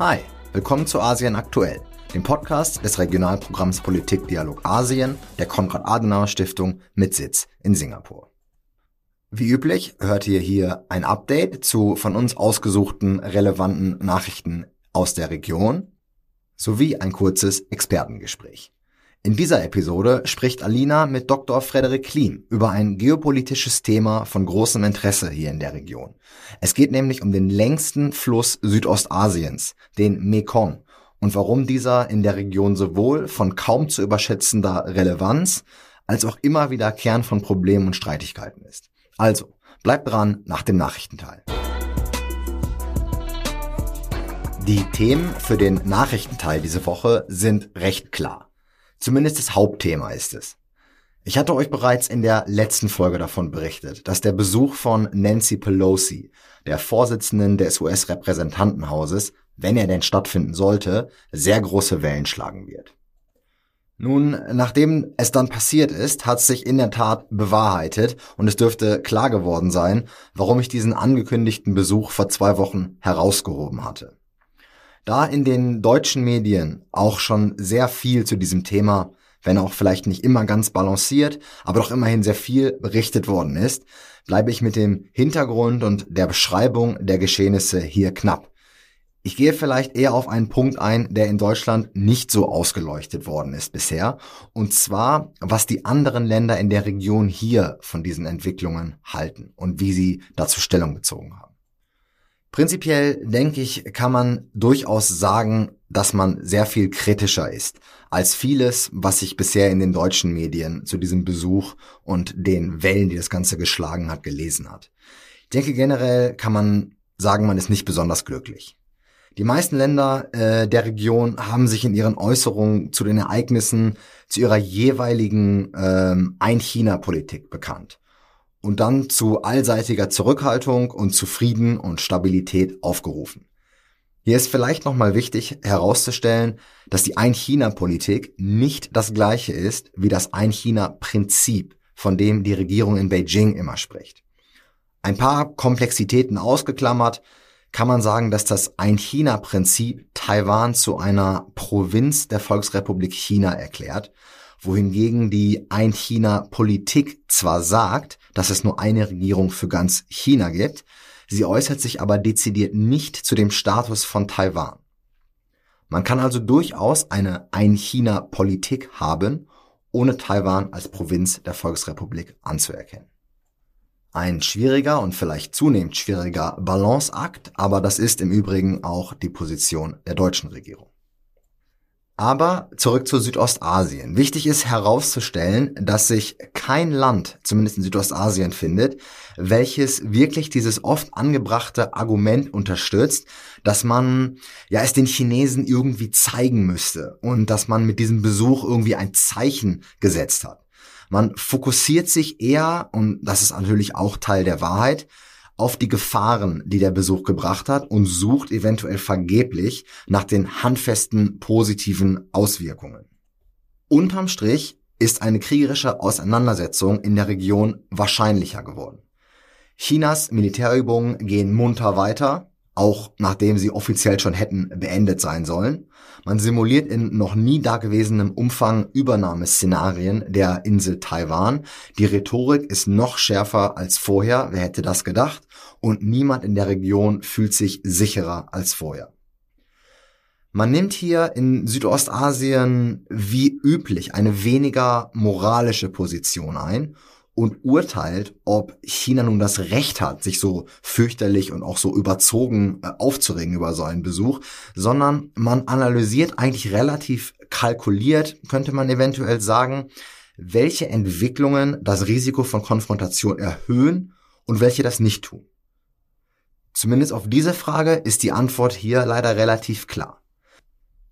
Hi, willkommen zu Asien aktuell, dem Podcast des Regionalprogramms Politik Dialog Asien der Konrad-Adenauer-Stiftung mit Sitz in Singapur. Wie üblich hört ihr hier ein Update zu von uns ausgesuchten relevanten Nachrichten aus der Region sowie ein kurzes Expertengespräch. In dieser Episode spricht Alina mit Dr. Frederik Klim über ein geopolitisches Thema von großem Interesse hier in der Region. Es geht nämlich um den längsten Fluss Südostasiens, den Mekong, und warum dieser in der Region sowohl von kaum zu überschätzender Relevanz als auch immer wieder Kern von Problemen und Streitigkeiten ist. Also, bleibt dran nach dem Nachrichtenteil. Die Themen für den Nachrichtenteil diese Woche sind recht klar. Zumindest das Hauptthema ist es. Ich hatte euch bereits in der letzten Folge davon berichtet, dass der Besuch von Nancy Pelosi, der Vorsitzenden des US-Repräsentantenhauses, wenn er denn stattfinden sollte, sehr große Wellen schlagen wird. Nun, nachdem es dann passiert ist, hat sich in der Tat bewahrheitet und es dürfte klar geworden sein, warum ich diesen angekündigten Besuch vor zwei Wochen herausgehoben hatte. Da in den deutschen Medien auch schon sehr viel zu diesem Thema, wenn auch vielleicht nicht immer ganz balanciert, aber doch immerhin sehr viel berichtet worden ist, bleibe ich mit dem Hintergrund und der Beschreibung der Geschehnisse hier knapp. Ich gehe vielleicht eher auf einen Punkt ein, der in Deutschland nicht so ausgeleuchtet worden ist bisher, und zwar, was die anderen Länder in der Region hier von diesen Entwicklungen halten und wie sie dazu Stellung bezogen haben. Prinzipiell denke ich, kann man durchaus sagen, dass man sehr viel kritischer ist als vieles, was sich bisher in den deutschen Medien zu diesem Besuch und den Wellen, die das Ganze geschlagen hat, gelesen hat. Ich denke generell kann man sagen, man ist nicht besonders glücklich. Die meisten Länder äh, der Region haben sich in ihren Äußerungen zu den Ereignissen zu ihrer jeweiligen ähm, Ein-China-Politik bekannt und dann zu allseitiger Zurückhaltung und zu Frieden und Stabilität aufgerufen. Hier ist vielleicht nochmal wichtig herauszustellen, dass die Ein-China-Politik nicht das gleiche ist wie das Ein-China-Prinzip, von dem die Regierung in Beijing immer spricht. Ein paar Komplexitäten ausgeklammert, kann man sagen, dass das Ein-China-Prinzip Taiwan zu einer Provinz der Volksrepublik China erklärt wohingegen die Ein-China-Politik zwar sagt, dass es nur eine Regierung für ganz China gibt, sie äußert sich aber dezidiert nicht zu dem Status von Taiwan. Man kann also durchaus eine Ein-China-Politik haben, ohne Taiwan als Provinz der Volksrepublik anzuerkennen. Ein schwieriger und vielleicht zunehmend schwieriger Balanceakt, aber das ist im Übrigen auch die Position der deutschen Regierung. Aber zurück zu Südostasien. Wichtig ist herauszustellen, dass sich kein Land, zumindest in Südostasien, findet, welches wirklich dieses oft angebrachte Argument unterstützt, dass man ja es den Chinesen irgendwie zeigen müsste und dass man mit diesem Besuch irgendwie ein Zeichen gesetzt hat. Man fokussiert sich eher, und das ist natürlich auch Teil der Wahrheit, auf die Gefahren, die der Besuch gebracht hat und sucht eventuell vergeblich nach den handfesten positiven Auswirkungen. Unterm Strich ist eine kriegerische Auseinandersetzung in der Region wahrscheinlicher geworden. Chinas Militärübungen gehen munter weiter, auch nachdem sie offiziell schon hätten beendet sein sollen. Man simuliert in noch nie dagewesenem Umfang Übernahmeszenarien der Insel Taiwan. Die Rhetorik ist noch schärfer als vorher, wer hätte das gedacht? Und niemand in der Region fühlt sich sicherer als vorher. Man nimmt hier in Südostasien wie üblich eine weniger moralische Position ein und urteilt, ob China nun das Recht hat, sich so fürchterlich und auch so überzogen äh, aufzuregen über so einen Besuch, sondern man analysiert eigentlich relativ kalkuliert, könnte man eventuell sagen, welche Entwicklungen das Risiko von Konfrontation erhöhen und welche das nicht tun. Zumindest auf diese Frage ist die Antwort hier leider relativ klar.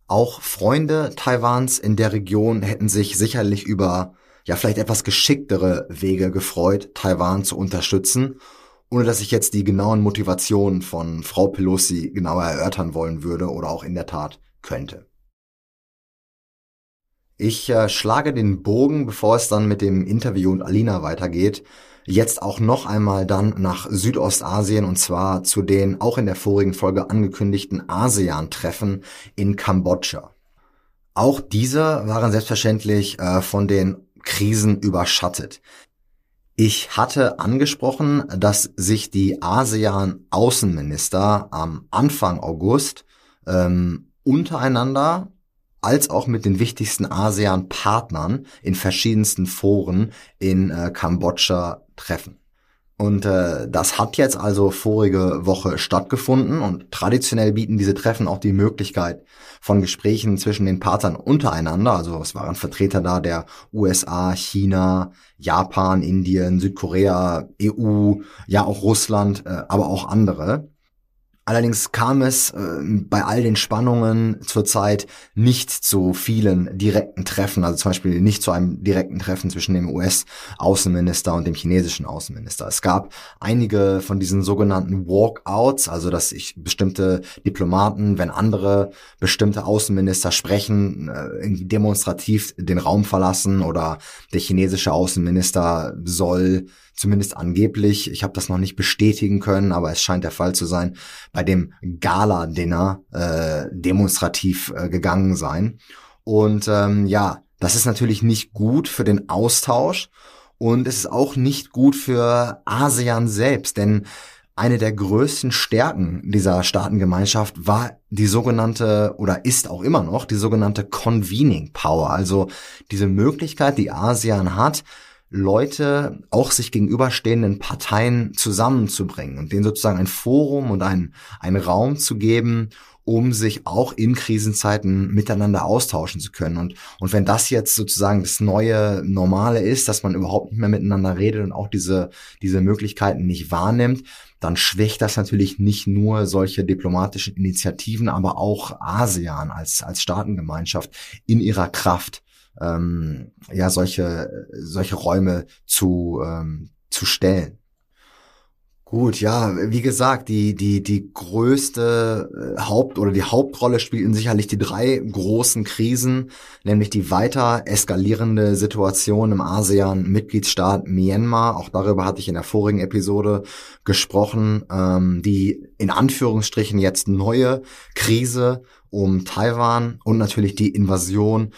Auch Freunde Taiwans in der Region hätten sich sicherlich über ja vielleicht etwas geschicktere Wege gefreut, Taiwan zu unterstützen, ohne dass ich jetzt die genauen Motivationen von Frau Pelosi genauer erörtern wollen würde oder auch in der Tat könnte. Ich äh, schlage den Bogen, bevor es dann mit dem Interview und Alina weitergeht, jetzt auch noch einmal dann nach Südostasien und zwar zu den auch in der vorigen Folge angekündigten ASEAN-Treffen in Kambodscha. Auch diese waren selbstverständlich äh, von den Krisen überschattet. Ich hatte angesprochen, dass sich die ASEAN-Außenminister am Anfang August ähm, untereinander als auch mit den wichtigsten ASEAN-Partnern in verschiedensten Foren in äh, Kambodscha treffen. Und äh, das hat jetzt also vorige Woche stattgefunden und traditionell bieten diese Treffen auch die Möglichkeit von Gesprächen zwischen den Partnern untereinander. Also es waren Vertreter da der USA, China, Japan, Indien, Südkorea, EU, ja auch Russland, äh, aber auch andere. Allerdings kam es äh, bei all den Spannungen zurzeit nicht zu vielen direkten Treffen, also zum Beispiel nicht zu einem direkten Treffen zwischen dem US-Außenminister und dem chinesischen Außenminister. Es gab einige von diesen sogenannten Walkouts, also dass sich bestimmte Diplomaten, wenn andere bestimmte Außenminister sprechen, äh, demonstrativ den Raum verlassen oder der chinesische Außenminister soll zumindest angeblich, ich habe das noch nicht bestätigen können, aber es scheint der Fall zu sein, bei dem Gala-Dinner äh, demonstrativ äh, gegangen sein. Und ähm, ja, das ist natürlich nicht gut für den Austausch und es ist auch nicht gut für ASEAN selbst, denn eine der größten Stärken dieser Staatengemeinschaft war die sogenannte oder ist auch immer noch die sogenannte Convening Power, also diese Möglichkeit, die ASEAN hat, Leute, auch sich gegenüberstehenden Parteien zusammenzubringen und denen sozusagen ein Forum und ein, einen Raum zu geben, um sich auch in Krisenzeiten miteinander austauschen zu können. Und, und wenn das jetzt sozusagen das neue Normale ist, dass man überhaupt nicht mehr miteinander redet und auch diese, diese Möglichkeiten nicht wahrnimmt, dann schwächt das natürlich nicht nur solche diplomatischen Initiativen, aber auch ASEAN als, als Staatengemeinschaft in ihrer Kraft ähm, ja solche solche Räume zu ähm, zu stellen. Gut, ja, wie gesagt, die die die größte äh, Haupt oder die Hauptrolle spielten sicherlich die drei großen Krisen, nämlich die weiter eskalierende Situation im ASEAN-Mitgliedsstaat Myanmar. Auch darüber hatte ich in der vorigen Episode gesprochen. Ähm, die in Anführungsstrichen jetzt neue Krise um Taiwan und natürlich die Invasion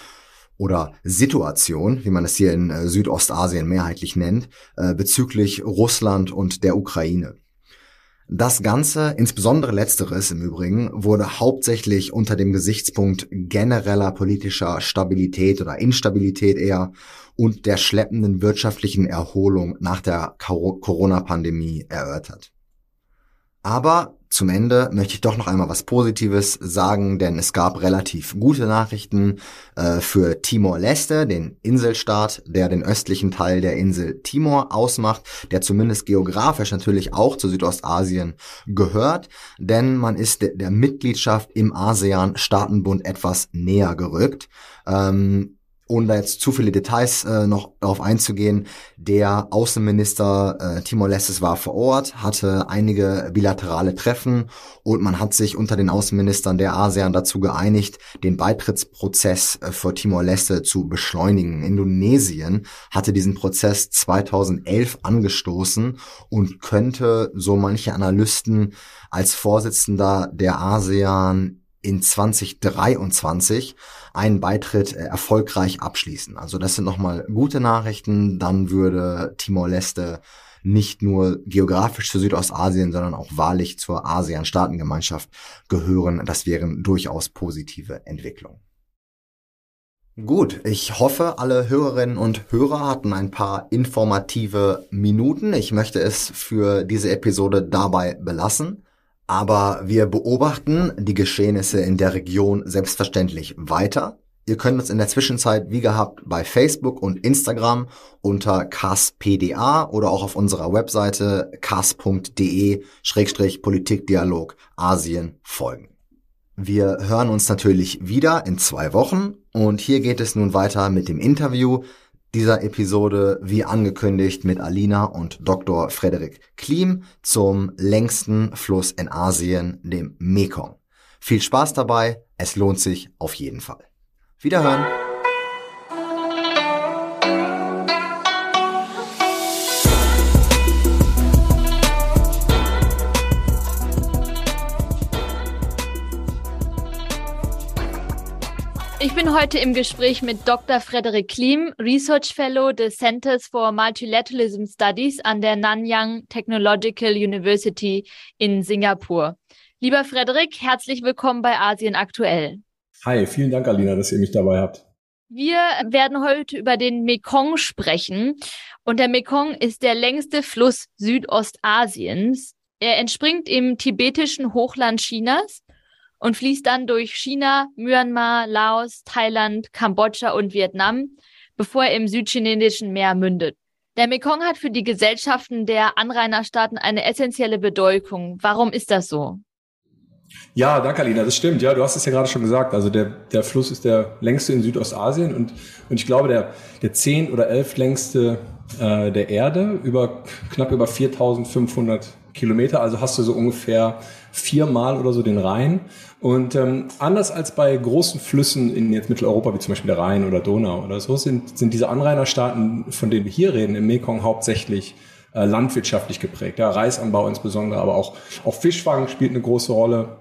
oder Situation, wie man es hier in äh, Südostasien mehrheitlich nennt, äh, bezüglich Russland und der Ukraine. Das Ganze, insbesondere letzteres im Übrigen, wurde hauptsächlich unter dem Gesichtspunkt genereller politischer Stabilität oder Instabilität eher und der schleppenden wirtschaftlichen Erholung nach der Corona-Pandemie erörtert. Aber zum Ende möchte ich doch noch einmal was Positives sagen, denn es gab relativ gute Nachrichten äh, für Timor-Leste, den Inselstaat, der den östlichen Teil der Insel Timor ausmacht, der zumindest geografisch natürlich auch zu Südostasien gehört, denn man ist de der Mitgliedschaft im ASEAN-Staatenbund etwas näher gerückt. Ähm, ohne da jetzt zu viele Details äh, noch darauf einzugehen, der Außenminister äh, Timor-Lestes war vor Ort, hatte einige bilaterale Treffen und man hat sich unter den Außenministern der ASEAN dazu geeinigt, den Beitrittsprozess äh, für Timor-Leste zu beschleunigen. Indonesien hatte diesen Prozess 2011 angestoßen und könnte, so manche Analysten, als Vorsitzender der ASEAN in 2023 einen Beitritt äh, erfolgreich abschließen. Also das sind nochmal gute Nachrichten. Dann würde Timor-Leste nicht nur geografisch zu Südostasien, sondern auch wahrlich zur ASEAN-Staatengemeinschaft gehören. Das wären durchaus positive Entwicklungen. Gut, ich hoffe, alle Hörerinnen und Hörer hatten ein paar informative Minuten. Ich möchte es für diese Episode dabei belassen. Aber wir beobachten die Geschehnisse in der Region selbstverständlich weiter. Ihr könnt uns in der Zwischenzeit wie gehabt bei Facebook und Instagram unter caspda oder auch auf unserer Webseite cas.de-politikdialog Asien folgen. Wir hören uns natürlich wieder in zwei Wochen und hier geht es nun weiter mit dem Interview dieser Episode, wie angekündigt, mit Alina und Dr. Frederik Klim zum längsten Fluss in Asien, dem Mekong. Viel Spaß dabei, es lohnt sich auf jeden Fall. Wiederhören! Bin heute im Gespräch mit Dr. Frederik Klim, Research Fellow des Centers for Multilateralism Studies an der Nanyang Technological University in Singapur. Lieber Frederik, herzlich willkommen bei Asien aktuell. Hi, vielen Dank, Alina, dass ihr mich dabei habt. Wir werden heute über den Mekong sprechen. Und der Mekong ist der längste Fluss Südostasiens. Er entspringt im tibetischen Hochland Chinas und fließt dann durch China, Myanmar, Laos, Thailand, Kambodscha und Vietnam, bevor er im südchinesischen Meer mündet. Der Mekong hat für die Gesellschaften der Anrainerstaaten eine essentielle Bedeutung. Warum ist das so? Ja, danke Alina, das stimmt. Ja, du hast es ja gerade schon gesagt. Also der, der Fluss ist der längste in Südostasien und, und ich glaube der, der zehn oder elf längste äh, der Erde über knapp über 4500 Kilometer. Also hast du so ungefähr viermal oder so den Rhein. Und ähm, anders als bei großen Flüssen in jetzt Mitteleuropa, wie zum Beispiel der Rhein oder Donau oder so, sind, sind diese Anrainerstaaten, von denen wir hier reden, im Mekong hauptsächlich äh, landwirtschaftlich geprägt. Ja, Reisanbau insbesondere, aber auch, auch Fischfang spielt eine große Rolle.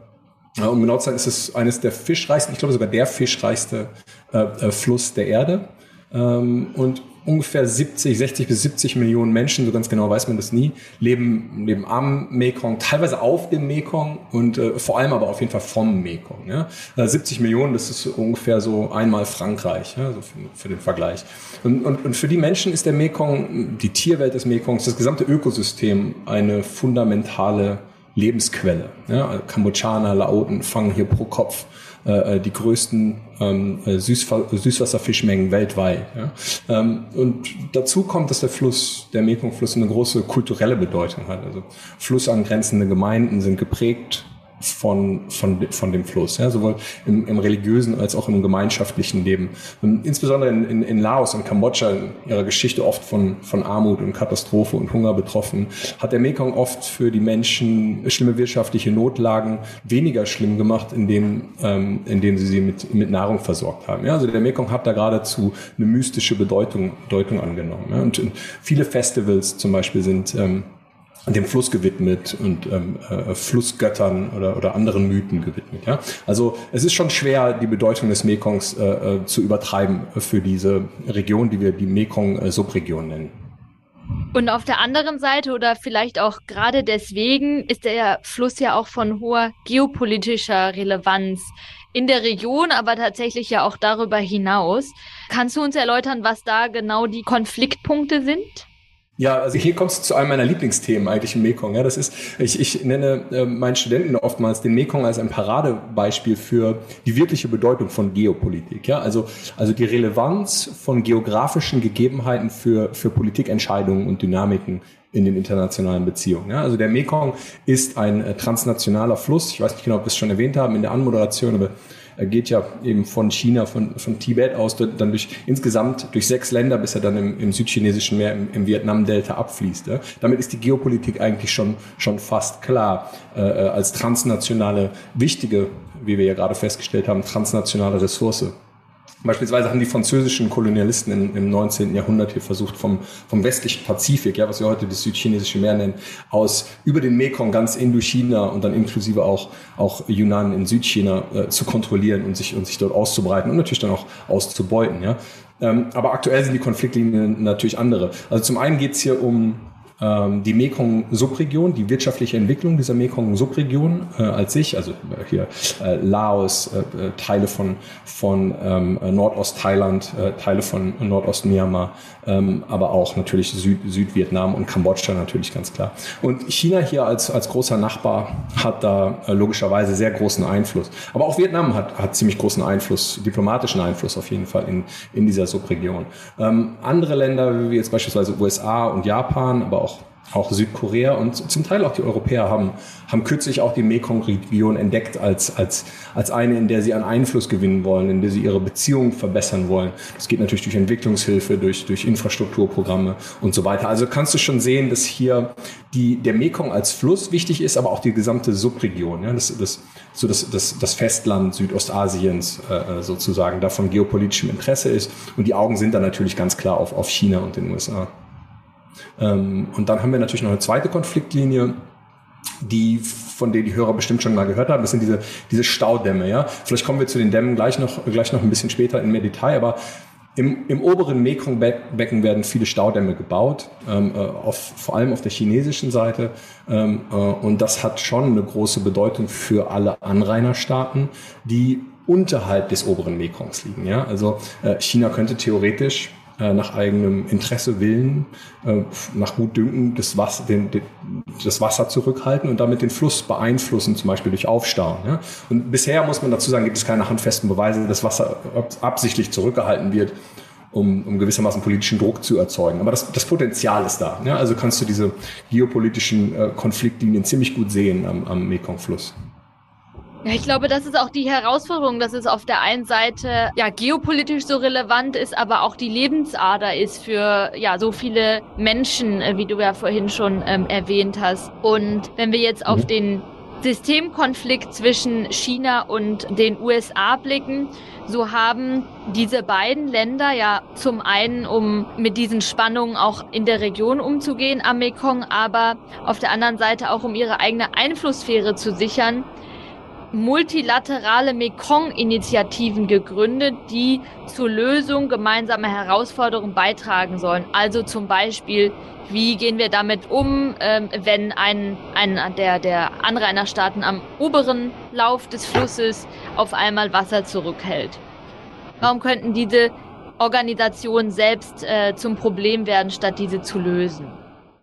Äh, um genau zu sein, ist es eines der fischreichsten, ich glaube sogar der fischreichste äh, äh, Fluss der Erde. Ähm, und ungefähr 70, 60 bis 70 Millionen Menschen, so ganz genau weiß man das nie, leben, leben am Mekong, teilweise auf dem Mekong und äh, vor allem aber auf jeden Fall vom Mekong. Ja? 70 äh, Millionen, das ist ungefähr so einmal Frankreich, ja? so für, für den Vergleich. Und, und, und für die Menschen ist der Mekong, die Tierwelt des Mekongs, das gesamte Ökosystem eine fundamentale Lebensquelle. Ja? Kambodschaner, Laoten fangen hier pro Kopf äh, äh, die größten ähm, äh, Süßwasserfischmengen weltweit. Ja? Ähm, und dazu kommt, dass der Fluss, der Mekong-Fluss, eine große kulturelle Bedeutung hat. Also flussangrenzende Gemeinden sind geprägt von, von, von dem Fluss, ja, sowohl im, im religiösen als auch im gemeinschaftlichen Leben. Und insbesondere in, in, in Laos und Kambodscha, in ihrer Geschichte oft von, von Armut und Katastrophe und Hunger betroffen, hat der Mekong oft für die Menschen schlimme wirtschaftliche Notlagen weniger schlimm gemacht, indem, ähm, indem sie sie mit, mit Nahrung versorgt haben. Ja, also der Mekong hat da geradezu eine mystische Bedeutung, Bedeutung angenommen. Ja. Und, und viele Festivals zum Beispiel sind ähm, dem Fluss gewidmet und ähm, äh, Flussgöttern oder, oder anderen Mythen gewidmet. Ja? Also es ist schon schwer, die Bedeutung des Mekongs äh, äh zu übertreiben für diese Region, die wir die Mekong-Subregion nennen. Und auf der anderen Seite oder vielleicht auch gerade deswegen ist der Fluss ja auch von hoher geopolitischer Relevanz in der Region, aber tatsächlich ja auch darüber hinaus. Kannst du uns erläutern, was da genau die Konfliktpunkte sind? Ja, also hier kommst du zu einem meiner Lieblingsthemen eigentlich im Mekong. Ja, das ist, ich, ich nenne äh, meinen Studenten oftmals den Mekong als ein Paradebeispiel für die wirkliche Bedeutung von Geopolitik. Ja, also, also die Relevanz von geografischen Gegebenheiten für, für Politikentscheidungen und Dynamiken in den internationalen Beziehungen. Ja, also der Mekong ist ein äh, transnationaler Fluss. Ich weiß nicht genau, ob wir es schon erwähnt haben in der Anmoderation, aber er geht ja eben von China, von, von Tibet aus, dann durch insgesamt durch sechs Länder, bis er dann im, im südchinesischen Meer, im, im Vietnam-Delta abfließt. Ja. Damit ist die Geopolitik eigentlich schon, schon fast klar. Äh, äh als transnationale, wichtige, wie wir ja gerade festgestellt haben, transnationale Ressource Beispielsweise haben die französischen Kolonialisten im, im 19. Jahrhundert hier versucht, vom, vom westlichen Pazifik, ja, was wir heute das südchinesische Meer nennen, aus über den Mekong ganz Indochina und dann inklusive auch, auch Yunnan in Südchina äh, zu kontrollieren und sich, und sich dort auszubreiten und natürlich dann auch auszubeuten. Ja. Ähm, aber aktuell sind die Konfliktlinien natürlich andere. Also zum einen geht es hier um die Mekong-Subregion, die wirtschaftliche Entwicklung dieser Mekong-Subregion äh, als sich, also hier äh, Laos, äh, äh Teile von, von ähm, Nordost-Thailand, äh, Teile von Nordost-Myanmar, ähm, aber auch natürlich Süd Südvietnam und Kambodscha natürlich ganz klar. Und China hier als, als großer Nachbar hat da äh, logischerweise sehr großen Einfluss. Aber auch Vietnam hat, hat ziemlich großen Einfluss, diplomatischen Einfluss auf jeden Fall in, in dieser Subregion. Ähm, andere Länder, wie jetzt beispielsweise USA und Japan, aber auch auch Südkorea und zum Teil auch die Europäer haben, haben kürzlich auch die Mekong-Region entdeckt als, als, als eine, in der sie an Einfluss gewinnen wollen, in der sie ihre Beziehungen verbessern wollen. Das geht natürlich durch Entwicklungshilfe, durch, durch Infrastrukturprogramme und so weiter. Also kannst du schon sehen, dass hier die, der Mekong als Fluss wichtig ist, aber auch die gesamte Subregion, ja, das, das, so das, das, das Festland Südostasiens äh, sozusagen, da von geopolitischem Interesse ist. Und die Augen sind da natürlich ganz klar auf, auf China und den USA. Ähm, und dann haben wir natürlich noch eine zweite Konfliktlinie, die von denen die Hörer bestimmt schon mal gehört haben. Das sind diese, diese Staudämme, ja. Vielleicht kommen wir zu den Dämmen gleich noch, gleich noch ein bisschen später in mehr Detail, aber im, im oberen Mekong-Becken werden viele Staudämme gebaut, ähm, äh, auf, vor allem auf der chinesischen Seite. Ähm, äh, und das hat schon eine große Bedeutung für alle Anrainerstaaten, die unterhalb des oberen Mekongs liegen. Ja? Also äh, China könnte theoretisch äh, nach eigenem Interesse, Willen, äh, nach Gutdünken das Wasser, den, den, das Wasser zurückhalten und damit den Fluss beeinflussen, zum Beispiel durch Aufstauen. Ja? Und bisher muss man dazu sagen, gibt es keine handfesten Beweise, dass Wasser absichtlich zurückgehalten wird, um, um gewissermaßen politischen Druck zu erzeugen. Aber das, das Potenzial ist da. Ja? Also kannst du diese geopolitischen äh, Konfliktlinien ziemlich gut sehen am, am Mekong-Fluss. Ja, ich glaube, das ist auch die Herausforderung, dass es auf der einen Seite ja geopolitisch so relevant ist, aber auch die Lebensader ist für ja so viele Menschen, äh, wie du ja vorhin schon ähm, erwähnt hast. Und wenn wir jetzt auf mhm. den Systemkonflikt zwischen China und den USA blicken, so haben diese beiden Länder ja zum einen, um mit diesen Spannungen auch in der Region umzugehen am Mekong, aber auf der anderen Seite auch um ihre eigene Einflusssphäre zu sichern, multilaterale Mekong-Initiativen gegründet, die zur Lösung gemeinsamer Herausforderungen beitragen sollen. Also zum Beispiel, wie gehen wir damit um, ähm, wenn ein, ein der, der Anrainerstaaten am oberen Lauf des Flusses auf einmal Wasser zurückhält? Warum könnten diese Organisationen selbst äh, zum Problem werden, statt diese zu lösen?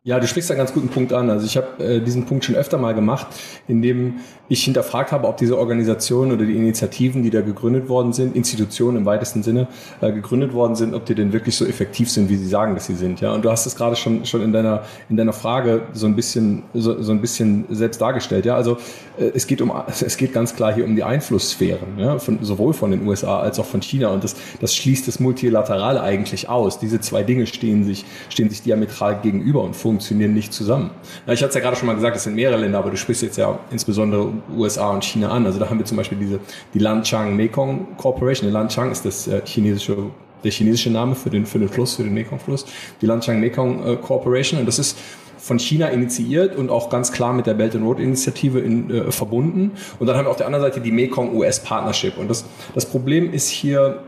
Ja, du sprichst einen ganz guten Punkt an. Also ich habe äh, diesen Punkt schon öfter mal gemacht, indem ich hinterfragt habe, ob diese Organisationen oder die Initiativen, die da gegründet worden sind, Institutionen im weitesten Sinne äh, gegründet worden sind, ob die denn wirklich so effektiv sind, wie sie sagen, dass sie sind. Ja, und du hast es gerade schon schon in deiner in deiner Frage so ein bisschen so, so ein bisschen selbst dargestellt. Ja, also äh, es geht um es geht ganz klar hier um die Einflusssphären, ja, von, sowohl von den USA als auch von China. Und das das schließt das Multilaterale eigentlich aus. Diese zwei Dinge stehen sich stehen sich diametral gegenüber und funktionieren nicht zusammen. Ja, ich hatte es ja gerade schon mal gesagt, es sind mehrere Länder, aber du sprichst jetzt ja insbesondere USA und China an. Also da haben wir zum Beispiel diese, die Lanchang Mekong Corporation. Die Lanchang ist das äh, chinesische der chinesische Name für den, für den Fluss, für den Mekong-Fluss, die Lanchang Mekong äh, Corporation. Und das ist von China initiiert und auch ganz klar mit der Belt and Road Initiative in, äh, verbunden. Und dann haben wir auf der anderen Seite die Mekong US Partnership. Und das, das Problem ist hier,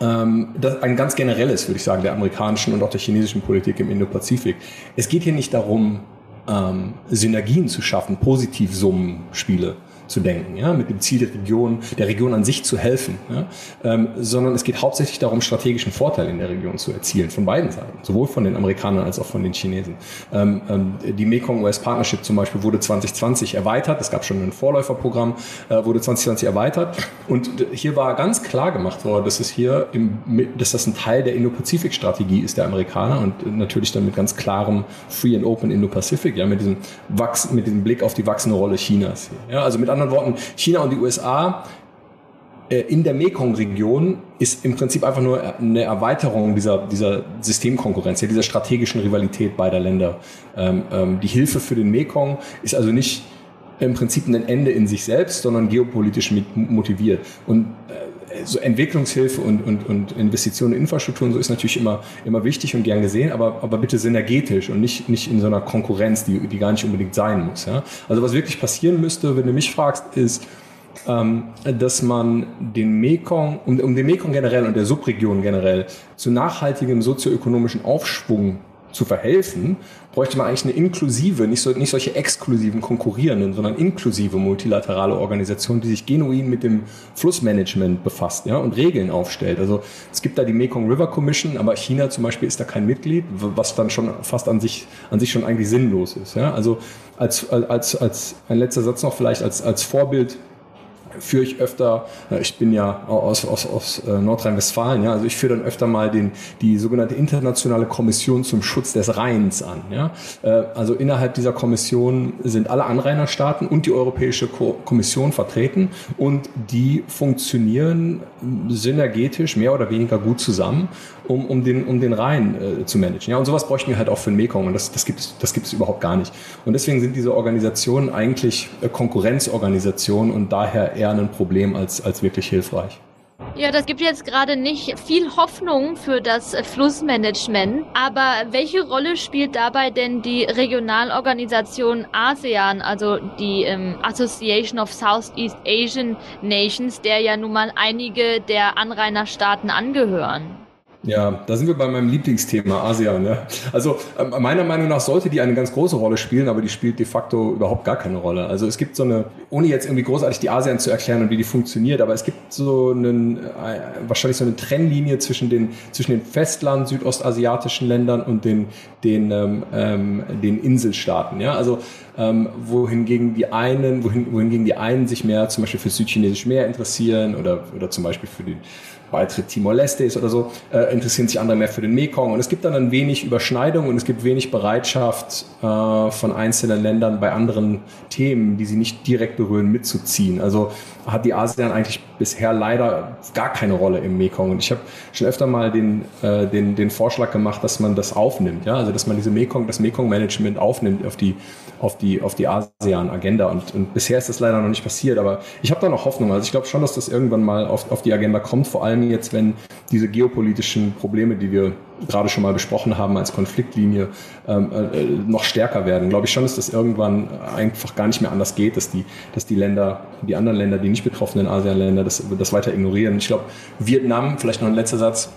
ähm, das ein ganz generelles, würde ich sagen, der amerikanischen und auch der chinesischen Politik im Indo-Pazifik. Es geht hier nicht darum, ähm, Synergien zu schaffen, Positivsummenspiele zu denken, ja, mit dem Ziel der Region, der Region an sich zu helfen, ja, ähm, sondern es geht hauptsächlich darum, strategischen Vorteil in der Region zu erzielen, von beiden Seiten, sowohl von den Amerikanern als auch von den Chinesen. Ähm, ähm, die Mekong-US Partnership zum Beispiel wurde 2020 erweitert, es gab schon ein Vorläuferprogramm, äh, wurde 2020 erweitert und hier war ganz klar gemacht worden, dass es hier, im, dass das ein Teil der Indo-Pazifik-Strategie ist der Amerikaner und natürlich dann mit ganz klarem Free and Open Indo-Pazifik, ja, mit diesem, Wachs, mit diesem Blick auf die wachsende Rolle Chinas. Ja, also mit anderen anderen Worten, China und die USA äh, in der Mekong-Region ist im Prinzip einfach nur eine Erweiterung dieser, dieser Systemkonkurrenz, dieser strategischen Rivalität beider Länder. Ähm, ähm, die Hilfe für den Mekong ist also nicht im Prinzip ein Ende in sich selbst, sondern geopolitisch motiviert. Und äh, so Entwicklungshilfe und, und, und Investitionen in Infrastruktur und so ist natürlich immer, immer wichtig und gern gesehen, aber, aber bitte synergetisch und nicht, nicht in so einer Konkurrenz, die, die gar nicht unbedingt sein muss. Ja? Also was wirklich passieren müsste, wenn du mich fragst, ist, ähm, dass man den Mekong, um, um den Mekong generell und der Subregion generell zu nachhaltigem sozioökonomischen Aufschwung zu verhelfen, bräuchte man eigentlich eine inklusive, nicht, so, nicht solche exklusiven konkurrierenden, sondern inklusive multilaterale Organisation, die sich genuin mit dem Flussmanagement befasst ja, und Regeln aufstellt. Also es gibt da die Mekong River Commission, aber China zum Beispiel ist da kein Mitglied, was dann schon fast an sich, an sich schon eigentlich sinnlos ist. Ja. Also als, als, als ein letzter Satz noch vielleicht als, als Vorbild führe ich öfter, äh, ich bin ja aus, aus, aus äh, Nordrhein-Westfalen, ja, also ich führe dann öfter mal den, die sogenannte Internationale Kommission zum Schutz des Rheins an. Ja. Äh, also innerhalb dieser Kommission sind alle Anrainerstaaten und die Europäische Kommission vertreten und die funktionieren synergetisch mehr oder weniger gut zusammen, um, um, den, um den Rhein äh, zu managen. Ja, und sowas bräuchten wir halt auch für den Mekong und das, das gibt es das gibt's überhaupt gar nicht. Und deswegen sind diese Organisationen eigentlich Konkurrenzorganisationen und daher eher ein Problem als, als wirklich hilfreich. Ja, das gibt jetzt gerade nicht viel Hoffnung für das Flussmanagement. Aber welche Rolle spielt dabei denn die Regionalorganisation ASEAN, also die ähm, Association of Southeast Asian Nations, der ja nun mal einige der Anrainerstaaten angehören? Ja, da sind wir bei meinem Lieblingsthema ASEAN. Ja. Also äh, meiner Meinung nach sollte die eine ganz große Rolle spielen, aber die spielt de facto überhaupt gar keine Rolle. Also es gibt so eine, ohne jetzt irgendwie großartig die ASEAN zu erklären und wie die funktioniert, aber es gibt so einen, äh, wahrscheinlich so eine Trennlinie zwischen den, zwischen den Festland, südostasiatischen Ländern und den, den, ähm, ähm, den Inselstaaten. Ja, also ähm, wohingegen die einen, wohin, wohingegen die einen sich mehr zum Beispiel für südchinesische Meer interessieren oder, oder zum Beispiel für den Beitritt Timor-Leste ist oder so, äh, interessieren sich andere mehr für den Mekong. Und es gibt dann ein wenig Überschneidung und es gibt wenig Bereitschaft äh, von einzelnen Ländern bei anderen Themen, die sie nicht direkt berühren, mitzuziehen. Also hat die ASEAN eigentlich bisher leider gar keine Rolle im Mekong. Und ich habe schon öfter mal den, äh, den, den Vorschlag gemacht, dass man das aufnimmt, ja, also dass man diese Mekong, das Mekong-Management aufnimmt auf die, auf die, auf die ASEAN-Agenda. Und, und bisher ist das leider noch nicht passiert, aber ich habe da noch Hoffnung. Also ich glaube schon, dass das irgendwann mal auf, auf die Agenda kommt, vor allem jetzt, wenn diese geopolitischen Probleme, die wir gerade schon mal besprochen haben als Konfliktlinie, ähm, äh, noch stärker werden. Glaube ich schon, dass das irgendwann einfach gar nicht mehr anders geht, dass die, dass die Länder, die anderen Länder, die nicht betroffenen ASEAN-Länder, das, das weiter ignorieren. Ich glaube, Vietnam, vielleicht noch ein letzter Satz,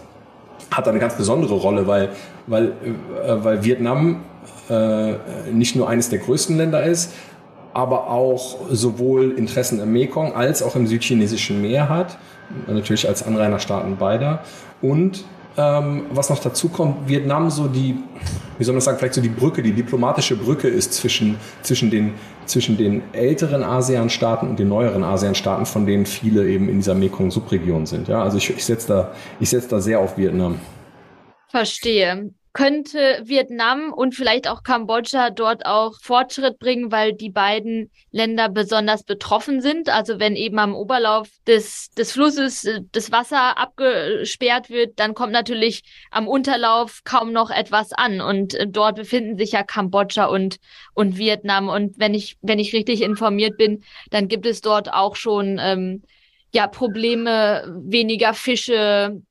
hat eine ganz besondere Rolle, weil, weil, äh, weil Vietnam äh, nicht nur eines der größten Länder ist, aber auch sowohl Interessen im Mekong als auch im südchinesischen Meer hat, natürlich als Anrainerstaaten beider. Und ähm, was noch dazu kommt, Vietnam so die, wie soll man sagen, vielleicht so die Brücke, die diplomatische Brücke ist zwischen, zwischen, den, zwischen den älteren ASEAN-Staaten und den neueren ASEAN-Staaten, von denen viele eben in dieser Mekong-Subregion sind. Ja, also ich, ich setze da, ich setze da sehr auf Vietnam. Verstehe könnte Vietnam und vielleicht auch Kambodscha dort auch Fortschritt bringen, weil die beiden Länder besonders betroffen sind. Also wenn eben am Oberlauf des, des Flusses äh, das Wasser abgesperrt wird, dann kommt natürlich am Unterlauf kaum noch etwas an. Und äh, dort befinden sich ja Kambodscha und, und Vietnam. Und wenn ich, wenn ich richtig informiert bin, dann gibt es dort auch schon ähm, ja Probleme, weniger Fische,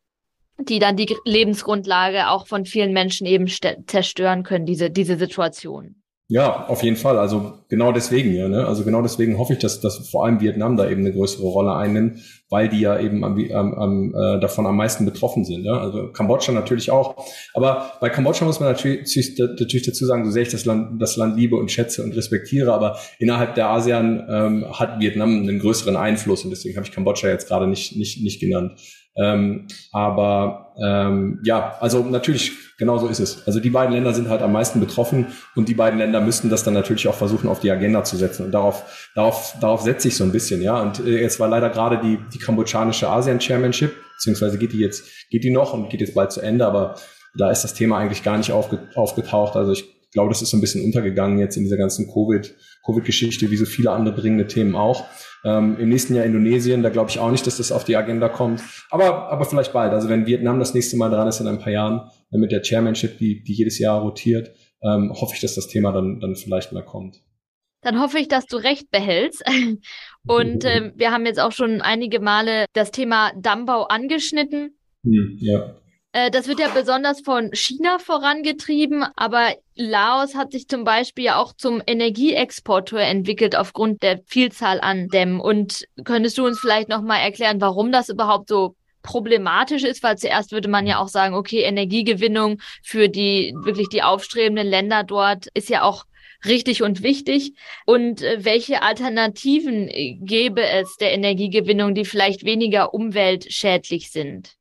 die dann die Lebensgrundlage auch von vielen Menschen eben zerstören können, diese, diese Situation. Ja, auf jeden Fall. Also genau deswegen, ja. Ne? Also genau deswegen hoffe ich, dass, dass vor allem Vietnam da eben eine größere Rolle einnimmt, weil die ja eben am, am, äh, davon am meisten betroffen sind. Ja? Also Kambodscha natürlich auch. Aber bei Kambodscha muss man natürlich, natürlich dazu sagen, so sehr ich das Land, das Land liebe und schätze und respektiere, aber innerhalb der ASEAN ähm, hat Vietnam einen größeren Einfluss und deswegen habe ich Kambodscha jetzt gerade nicht, nicht, nicht genannt. Ähm, aber ähm, ja, also natürlich, genau so ist es. Also die beiden Länder sind halt am meisten betroffen und die beiden Länder müssten das dann natürlich auch versuchen, auf die Agenda zu setzen. Und darauf, darauf, darauf setze ich so ein bisschen, ja. Und äh, jetzt war leider gerade die, die kambodschanische ASEAN Chairmanship, beziehungsweise geht die jetzt, geht die noch und geht jetzt bald zu Ende, aber da ist das Thema eigentlich gar nicht aufge, aufgetaucht. Also ich glaube, das ist so ein bisschen untergegangen jetzt in dieser ganzen Covid, Covid-Geschichte, wie so viele andere dringende Themen auch. Ähm, Im nächsten Jahr Indonesien, da glaube ich auch nicht, dass das auf die Agenda kommt. Aber, aber vielleicht bald. Also wenn Vietnam das nächste Mal dran ist in ein paar Jahren, mit der Chairmanship, die, die jedes Jahr rotiert, ähm, hoffe ich, dass das Thema dann, dann vielleicht mal kommt. Dann hoffe ich, dass du recht behältst. Und äh, wir haben jetzt auch schon einige Male das Thema Dammbau angeschnitten. Hm, ja. Äh, das wird ja besonders von China vorangetrieben, aber Laos hat sich zum Beispiel ja auch zum Energieexporteur entwickelt aufgrund der Vielzahl an Dämmen. Und könntest du uns vielleicht nochmal erklären, warum das überhaupt so problematisch ist, weil zuerst würde man ja auch sagen, okay, Energiegewinnung für die wirklich die aufstrebenden Länder dort ist ja auch richtig und wichtig. Und äh, welche Alternativen äh, gäbe es der Energiegewinnung, die vielleicht weniger umweltschädlich sind?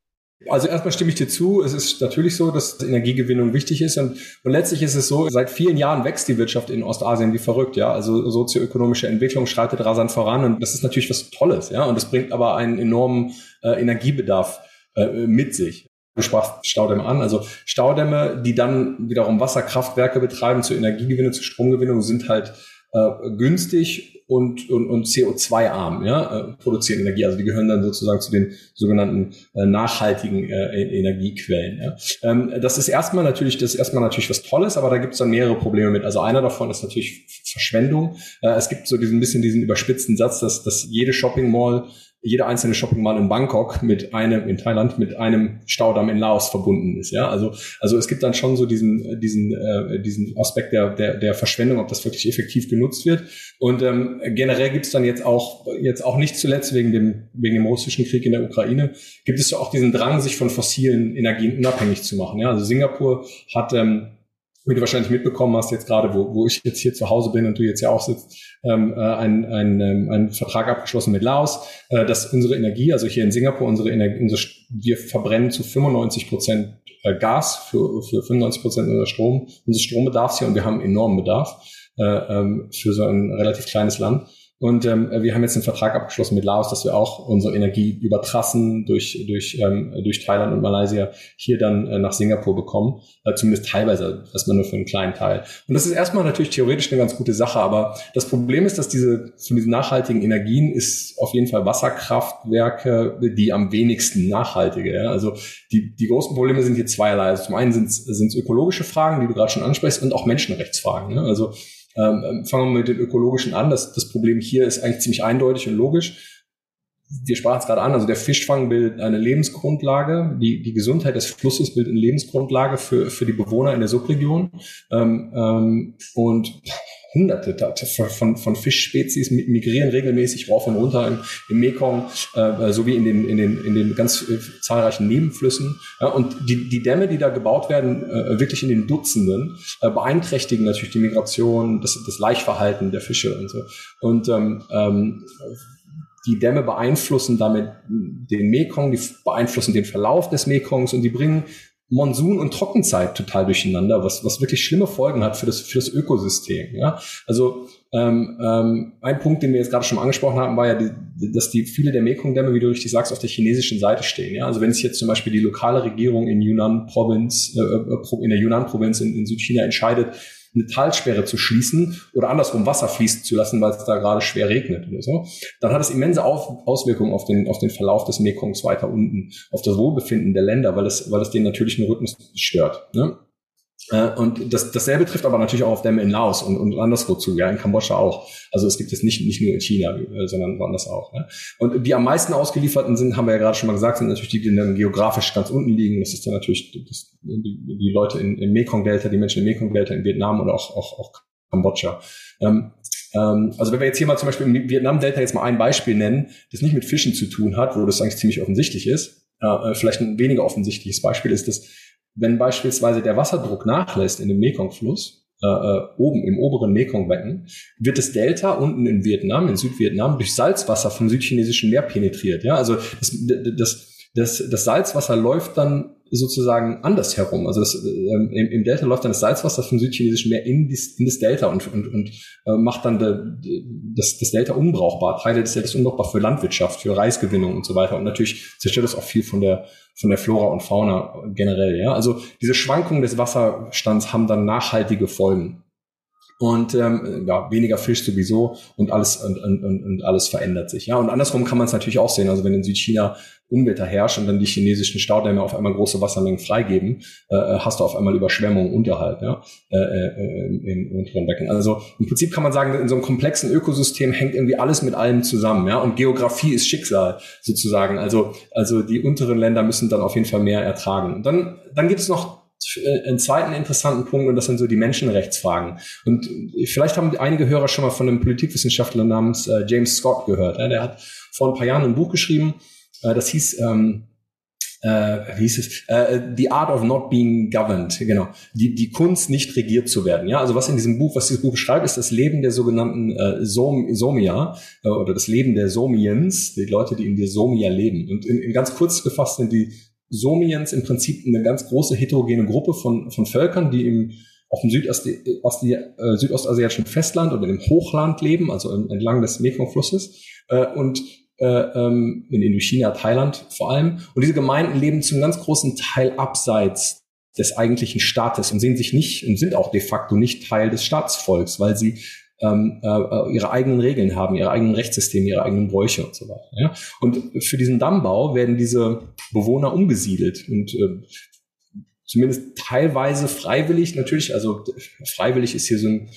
Also erstmal stimme ich dir zu. Es ist natürlich so, dass Energiegewinnung wichtig ist und, und letztlich ist es so, seit vielen Jahren wächst die Wirtschaft in Ostasien wie verrückt, ja. Also sozioökonomische Entwicklung schreitet rasant voran und das ist natürlich was Tolles, ja. Und das bringt aber einen enormen äh, Energiebedarf äh, mit sich. Du sprachst Staudämme an. Also Staudämme, die dann wiederum Wasserkraftwerke betreiben zur Energiegewinnung, zur Stromgewinnung, sind halt äh, günstig und, und, und CO2-arm, ja, äh, produzieren Energie. Also die gehören dann sozusagen zu den sogenannten äh, nachhaltigen äh, e-, Energiequellen. Ja. Ähm, das ist erstmal natürlich, das ist erstmal natürlich was Tolles, aber da gibt es dann mehrere Probleme mit. Also einer davon ist natürlich Verschwendung. Äh, es gibt so diesen bisschen diesen überspitzten Satz, dass, dass jede Shopping Mall jeder einzelne Shopping Mall in Bangkok mit einem, in Thailand, mit einem Staudamm in Laos verbunden ist. Ja, also, also es gibt dann schon so diesen, diesen, äh, diesen Aspekt der, der, der Verschwendung, ob das wirklich effektiv genutzt wird. Und ähm, generell gibt es dann jetzt auch, jetzt auch nicht zuletzt wegen dem, wegen dem russischen Krieg in der Ukraine, gibt es auch diesen Drang, sich von fossilen Energien unabhängig zu machen. Ja, also Singapur hat ähm, wie du wahrscheinlich mitbekommen hast, jetzt gerade, wo, wo ich jetzt hier zu Hause bin und du jetzt ja auch sitzt, ähm, äh, ein, ein, ähm, ein Vertrag abgeschlossen mit Laos, äh, dass unsere Energie, also hier in Singapur, unsere Energie, unsere, wir verbrennen zu 95 Prozent äh, Gas für, für 95 Prozent unseres Strom, unseres Strombedarfs hier und wir haben enormen Bedarf äh, ähm, für so ein relativ kleines Land. Und ähm, wir haben jetzt einen Vertrag abgeschlossen mit Laos, dass wir auch unsere Energie über Trassen durch, durch, ähm, durch Thailand und Malaysia hier dann äh, nach Singapur bekommen. Äh, zumindest teilweise, erstmal nur für einen kleinen Teil. Und das ist erstmal natürlich theoretisch eine ganz gute Sache, aber das Problem ist, dass diese von diesen nachhaltigen Energien ist auf jeden Fall Wasserkraftwerke die am wenigsten nachhaltige. Ja? Also die, die großen Probleme sind hier zweierlei. Also zum einen sind es ökologische Fragen, die du gerade schon ansprichst, und auch Menschenrechtsfragen. Ne? Also ähm, ähm, fangen wir mit den ökologischen an. Das, das Problem hier ist eigentlich ziemlich eindeutig und logisch. Wir sprachen es gerade an, also der Fischfang bildet eine Lebensgrundlage, die, die Gesundheit des Flusses bildet eine Lebensgrundlage für, für die Bewohner in der Subregion. Ähm, ähm, und Hunderte von, von Fischspezies migrieren regelmäßig rauf und runter im, im Mekong, äh, sowie in den, in, den, in den ganz äh, zahlreichen Nebenflüssen. Ja, und die, die Dämme, die da gebaut werden, äh, wirklich in den Dutzenden, äh, beeinträchtigen natürlich die Migration, das, das Laichverhalten der Fische und so. Und ähm, ähm, die Dämme beeinflussen damit den Mekong, die beeinflussen den Verlauf des Mekongs und die bringen Monsun und Trockenzeit total durcheinander, was, was wirklich schlimme Folgen hat für das, für das Ökosystem. Ja? Also ähm, ähm, ein Punkt, den wir jetzt gerade schon angesprochen haben, war ja, die, dass die viele der Mekong-Dämme, wie du richtig sagst, auf der chinesischen Seite stehen. Ja? Also wenn sich jetzt zum Beispiel die lokale Regierung in Yunnan-Provinz, äh, äh in der Yunnan-Provinz in, in Südchina entscheidet, eine Talsperre zu schließen oder andersrum Wasser fließen zu lassen, weil es da gerade schwer regnet oder so, dann hat es immense auf, Auswirkungen auf den, auf den Verlauf des Mekongs weiter unten, auf das Wohlbefinden der Länder, weil es, weil es den natürlichen Rhythmus stört. Ne? Äh, und das, dasselbe trifft aber natürlich auch auf Dämme in Laos und, und anderswo zu, ja, in Kambodscha auch. Also es gibt es nicht, nicht nur in China, äh, sondern woanders auch. Ne? Und die am meisten ausgelieferten sind, haben wir ja gerade schon mal gesagt, sind natürlich die, die dann geografisch ganz unten liegen. Das ist dann natürlich das, die, die Leute in, im Mekong-Delta, die Menschen im Mekong-Delta in Vietnam oder auch, auch, auch Kambodscha. Ähm, ähm, also wenn wir jetzt hier mal zum Beispiel im Vietnam-Delta jetzt mal ein Beispiel nennen, das nicht mit Fischen zu tun hat, wo das eigentlich ziemlich offensichtlich ist, äh, vielleicht ein weniger offensichtliches Beispiel ist das, wenn beispielsweise der Wasserdruck nachlässt in dem Mekong-Fluss, äh, äh, oben im oberen Mekong-Becken, wird das Delta unten in Vietnam, in Südvietnam, durch Salzwasser vom südchinesischen Meer penetriert. Ja, also das, das, das, das Salzwasser läuft dann sozusagen andersherum. Also das, ähm, im, im, Delta läuft dann das Salzwasser vom südchinesischen Meer in, dies, in das Delta und, und, und äh, macht dann de, das, das Delta unbrauchbar. Teile des Deltas unbrauchbar für Landwirtschaft, für Reisgewinnung und so weiter. Und natürlich zerstört das auch viel von der von der Flora und Fauna generell. Ja, also diese Schwankungen des Wasserstands haben dann nachhaltige Folgen und ähm, ja, weniger Fisch sowieso und alles und, und, und alles verändert sich. Ja, und andersrum kann man es natürlich auch sehen. Also wenn in Südchina Unwetter herrscht und dann die chinesischen Staudämme auf einmal große Wassermengen freigeben, äh, hast du auf einmal Überschwemmungen unterhalb, ja, äh, äh, im unteren Becken. Also im Prinzip kann man sagen, in so einem komplexen Ökosystem hängt irgendwie alles mit allem zusammen, ja, und Geografie ist Schicksal sozusagen. Also also die unteren Länder müssen dann auf jeden Fall mehr ertragen. Und dann dann gibt es noch äh, einen zweiten interessanten Punkt und das sind so die Menschenrechtsfragen. Und vielleicht haben einige Hörer schon mal von einem Politikwissenschaftler namens äh, James Scott gehört. Ja? Der hat vor ein paar Jahren ein Buch geschrieben, äh, das hieß ähm, äh, wie hieß es? Äh, The Art of Not Being Governed, genau. Die, die Kunst, nicht regiert zu werden. Ja, also was in diesem Buch, was dieses Buch beschreibt, ist das Leben der sogenannten äh, Som Somia äh, oder das Leben der Somiens, die Leute, die in der Somia leben. Und in, in ganz kurz gefasst sind die Somiens im Prinzip eine ganz große heterogene Gruppe von, von Völkern, die im, auf dem Südost, Ost, äh, südostasiatischen Festland oder im Hochland leben, also entlang des Mekong-Flusses. Äh, und äh, ähm, in Indochina, Thailand vor allem. Und diese Gemeinden leben zum ganz großen Teil abseits des eigentlichen Staates und sehen sich nicht und sind auch de facto nicht Teil des Staatsvolks, weil sie ähm, äh, ihre eigenen Regeln haben, ihre eigenen Rechtssysteme, ihre eigenen Bräuche und so weiter. Ja? Und für diesen Dammbau werden diese Bewohner umgesiedelt und äh, zumindest teilweise freiwillig natürlich. Also freiwillig ist hier so ein,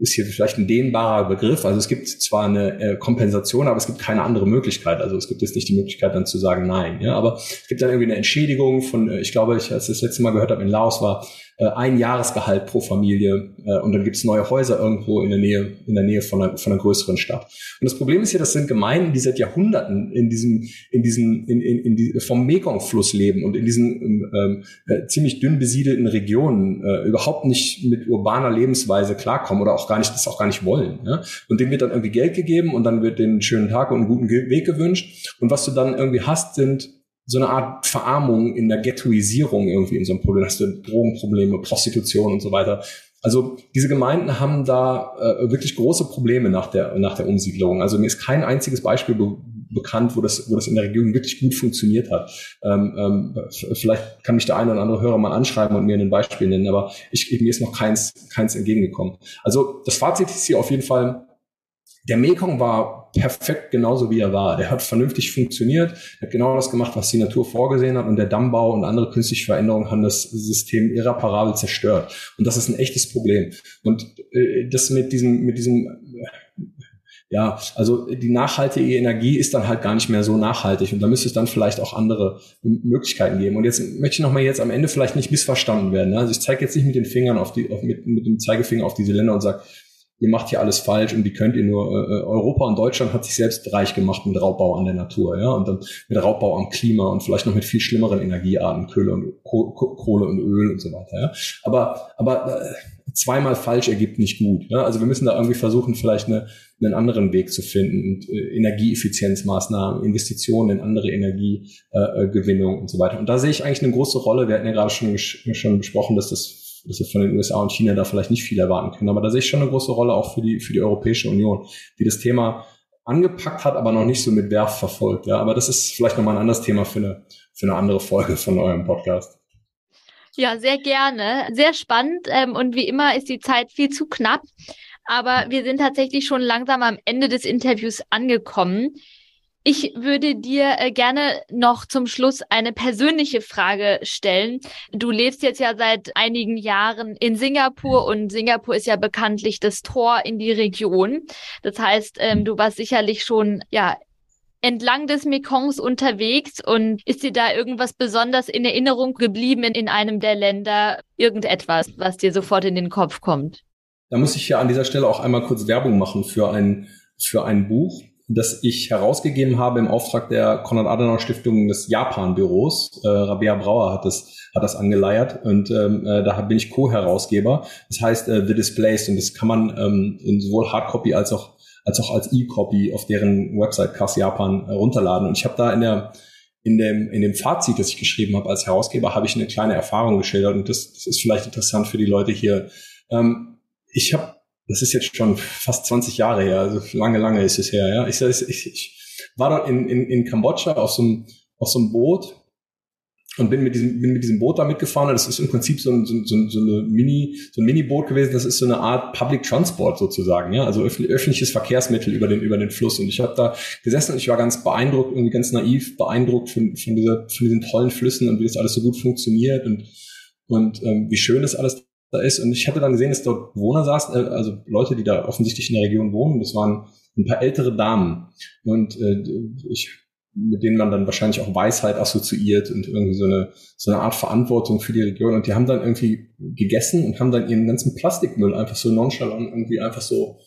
ist hier vielleicht ein dehnbarer Begriff. Also es gibt zwar eine äh, Kompensation, aber es gibt keine andere Möglichkeit. Also es gibt jetzt nicht die Möglichkeit dann zu sagen nein. Ja, aber es gibt dann irgendwie eine Entschädigung von, äh, ich glaube, ich als das letzte Mal gehört habe in Laos war äh, ein Jahresgehalt pro Familie äh, und dann gibt es neue Häuser irgendwo in der Nähe, in der Nähe von einer, von einer größeren Stadt. Und das Problem ist hier, das sind Gemeinden, die seit Jahrhunderten in diesem, in diesem, in, in, in die, vom Mekong-Fluss leben und in diesen ähm, äh, ziemlich dünn besiedelten Regionen äh, überhaupt nicht mit urbaner Lebensweise klarkommen oder auch gar nicht, das auch gar nicht wollen. Ja? Und denen wird dann irgendwie Geld gegeben und dann wird einen schönen Tag und einen guten Weg gewünscht. Und was du dann irgendwie hast, sind so eine Art Verarmung in der Ghettoisierung irgendwie in so einem Problem. Hast du Drogenprobleme, Prostitution und so weiter. Also diese Gemeinden haben da äh, wirklich große Probleme nach der, nach der Umsiedlung. Also mir ist kein einziges Beispiel be bekannt, wo das, wo das in der Region wirklich gut funktioniert hat. Ähm, ähm, vielleicht kann mich der eine oder andere Hörer mal anschreiben und mir ein Beispiel nennen, aber ich, mir ist noch keins, keins entgegengekommen. Also das Fazit ist hier auf jeden Fall, der Mekong war perfekt genauso wie er war. Der hat vernünftig funktioniert, hat genau das gemacht, was die Natur vorgesehen hat und der Dammbau und andere künstliche Veränderungen haben das System irreparabel zerstört. Und das ist ein echtes Problem. Und äh, das mit diesem, mit diesem äh, ja, also die nachhaltige Energie ist dann halt gar nicht mehr so nachhaltig und da müsste es dann vielleicht auch andere Möglichkeiten geben. Und jetzt möchte ich nochmal jetzt am Ende vielleicht nicht missverstanden werden. Also ich zeige jetzt nicht mit den Fingern auf die, auf, mit, mit dem Zeigefinger auf diese Länder und sage, ihr macht hier alles falsch und wie könnt ihr nur, äh, äh, Europa und Deutschland hat sich selbst reich gemacht mit Raubbau an der Natur, ja, und dann mit Raubbau am Klima und vielleicht noch mit viel schlimmeren Energiearten, Kohle und, Kohle und Öl und so weiter, ja. Aber, aber äh, zweimal falsch ergibt nicht gut, ja. Also wir müssen da irgendwie versuchen, vielleicht eine, einen anderen Weg zu finden und äh, Energieeffizienzmaßnahmen, Investitionen in andere Energiegewinnung äh, und so weiter. Und da sehe ich eigentlich eine große Rolle. Wir hatten ja gerade schon, schon besprochen, dass das dass wir von den USA und China da vielleicht nicht viel erwarten können. Aber da sehe ich schon eine große Rolle auch für die, für die Europäische Union, die das Thema angepackt hat, aber noch nicht so mit Werf verfolgt. Ja, aber das ist vielleicht nochmal ein anderes Thema für eine, für eine andere Folge von eurem Podcast. Ja, sehr gerne. Sehr spannend. Ähm, und wie immer ist die Zeit viel zu knapp. Aber wir sind tatsächlich schon langsam am Ende des Interviews angekommen. Ich würde dir äh, gerne noch zum Schluss eine persönliche Frage stellen. Du lebst jetzt ja seit einigen Jahren in Singapur und Singapur ist ja bekanntlich das Tor in die Region. Das heißt, ähm, du warst sicherlich schon, ja, entlang des Mekongs unterwegs und ist dir da irgendwas besonders in Erinnerung geblieben in, in einem der Länder? Irgendetwas, was dir sofort in den Kopf kommt? Da muss ich ja an dieser Stelle auch einmal kurz Werbung machen für ein, für ein Buch das ich herausgegeben habe im Auftrag der Konrad-Adenauer-Stiftung des Japan-Büros. Äh, Rabea Brauer hat das, hat das angeleiert und ähm, äh, da bin ich Co-Herausgeber. Das heißt äh, The Displaced und das kann man ähm, in sowohl Hardcopy als auch als auch als E-Copy auf deren Website Kass Japan äh, runterladen. Und ich habe da in der in dem, in dem Fazit, das ich geschrieben habe als Herausgeber, habe ich eine kleine Erfahrung geschildert und das, das ist vielleicht interessant für die Leute hier. Ähm, ich habe das ist jetzt schon fast 20 Jahre her, also lange, lange ist es her, ja. Ich, ich, ich war dort in, in, in Kambodscha auf so, einem, auf so einem Boot und bin mit diesem, bin mit diesem Boot da mitgefahren. Das ist im Prinzip so ein, so, so, so eine Mini, so ein Mini-Boot gewesen. Das ist so eine Art Public Transport sozusagen, ja, also öffentliches Verkehrsmittel über den, über den Fluss. Und ich habe da gesessen und ich war ganz beeindruckt, irgendwie ganz naiv beeindruckt von, von, dieser, von diesen tollen Flüssen und wie das alles so gut funktioniert und, und ähm, wie schön das alles da ist. Und ich hatte dann gesehen, dass dort Bewohner saßen, äh, also Leute, die da offensichtlich in der Region wohnen. Das waren ein paar ältere Damen. Und äh, ich mit denen man dann wahrscheinlich auch Weisheit assoziiert und irgendwie so eine, so eine Art Verantwortung für die Region. Und die haben dann irgendwie gegessen und haben dann ihren ganzen Plastikmüll einfach so nonchalant irgendwie einfach so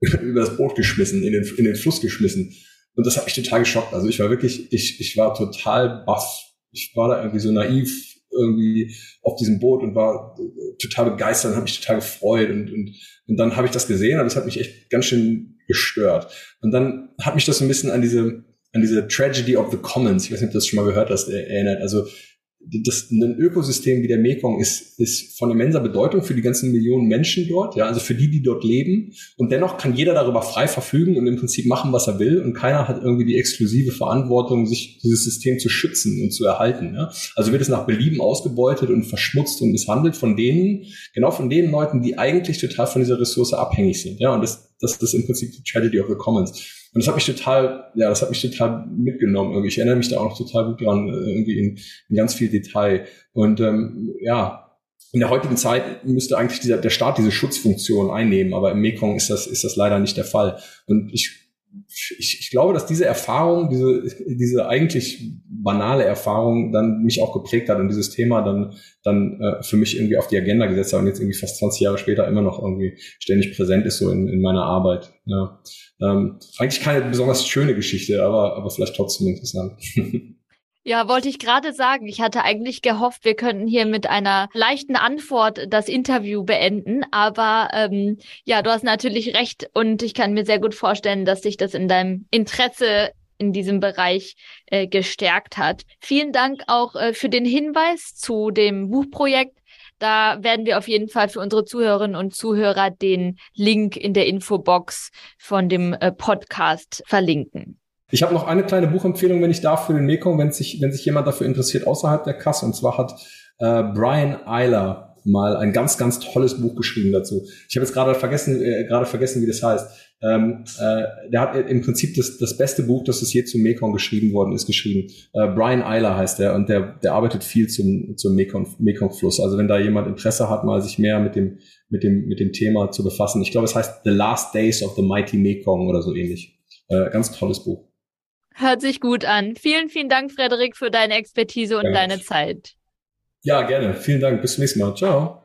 über das Boot geschmissen, in den, in den Fluss geschmissen. Und das hat mich total geschockt. Also ich war wirklich, ich, ich war total baff. Ich war da irgendwie so naiv irgendwie auf diesem Boot und war total begeistert und habe mich total gefreut und, und, und dann habe ich das gesehen und das hat mich echt ganz schön gestört. Und dann hat mich das so ein bisschen an diese, an diese Tragedy of the Commons, ich weiß nicht, ob du das schon mal gehört hast, erinnert. Also das, ein Ökosystem wie der Mekong ist, ist von immenser Bedeutung für die ganzen Millionen Menschen dort, ja, also für die, die dort leben. Und dennoch kann jeder darüber frei verfügen und im Prinzip machen, was er will. Und keiner hat irgendwie die exklusive Verantwortung, sich dieses System zu schützen und zu erhalten. Ja. Also wird es nach Belieben ausgebeutet und verschmutzt und misshandelt von denen, genau von den Leuten, die eigentlich total von dieser Ressource abhängig sind. Ja, und das, das ist im Prinzip die Tragedy of the Commons. Und das hat mich total, ja, das hat mich total mitgenommen. Irgendwie. Ich erinnere mich da auch noch total gut dran, äh, irgendwie in, in ganz viel Detail. Und ähm, ja, in der heutigen Zeit müsste eigentlich dieser, der Staat diese Schutzfunktion einnehmen, aber im Mekong ist das, ist das leider nicht der Fall. Und ich ich, ich glaube, dass diese Erfahrung, diese, diese eigentlich banale Erfahrung dann mich auch geprägt hat und dieses Thema dann, dann äh, für mich irgendwie auf die Agenda gesetzt hat und jetzt irgendwie fast 20 Jahre später immer noch irgendwie ständig präsent ist so in, in meiner Arbeit. Ja. Ähm, eigentlich keine besonders schöne Geschichte, aber, aber vielleicht trotzdem interessant. Ja, wollte ich gerade sagen. Ich hatte eigentlich gehofft, wir könnten hier mit einer leichten Antwort das Interview beenden. Aber ähm, ja, du hast natürlich recht und ich kann mir sehr gut vorstellen, dass sich das in deinem Interesse in diesem Bereich äh, gestärkt hat. Vielen Dank auch äh, für den Hinweis zu dem Buchprojekt. Da werden wir auf jeden Fall für unsere Zuhörerinnen und Zuhörer den Link in der Infobox von dem äh, Podcast verlinken. Ich habe noch eine kleine Buchempfehlung, wenn ich darf, für den Mekong, wenn sich, wenn sich jemand dafür interessiert, außerhalb der Kasse. Und zwar hat äh, Brian Eiler mal ein ganz, ganz tolles Buch geschrieben dazu. Ich habe jetzt gerade vergessen, äh, gerade vergessen, wie das heißt. Ähm, äh, der hat im Prinzip das, das beste Buch, das es je zum Mekong geschrieben worden ist, geschrieben. Äh, Brian Eiler heißt der und der, der arbeitet viel zum, zum Mekong, Mekong-Fluss. Also wenn da jemand Interesse hat, mal sich mehr mit dem, mit dem, mit dem Thema zu befassen. Ich glaube, es heißt The Last Days of the Mighty Mekong oder so ähnlich. Äh, ganz tolles Buch. Hört sich gut an. Vielen, vielen Dank, Frederik, für deine Expertise und ja. deine Zeit. Ja, gerne. Vielen Dank. Bis zum nächsten Mal. Ciao.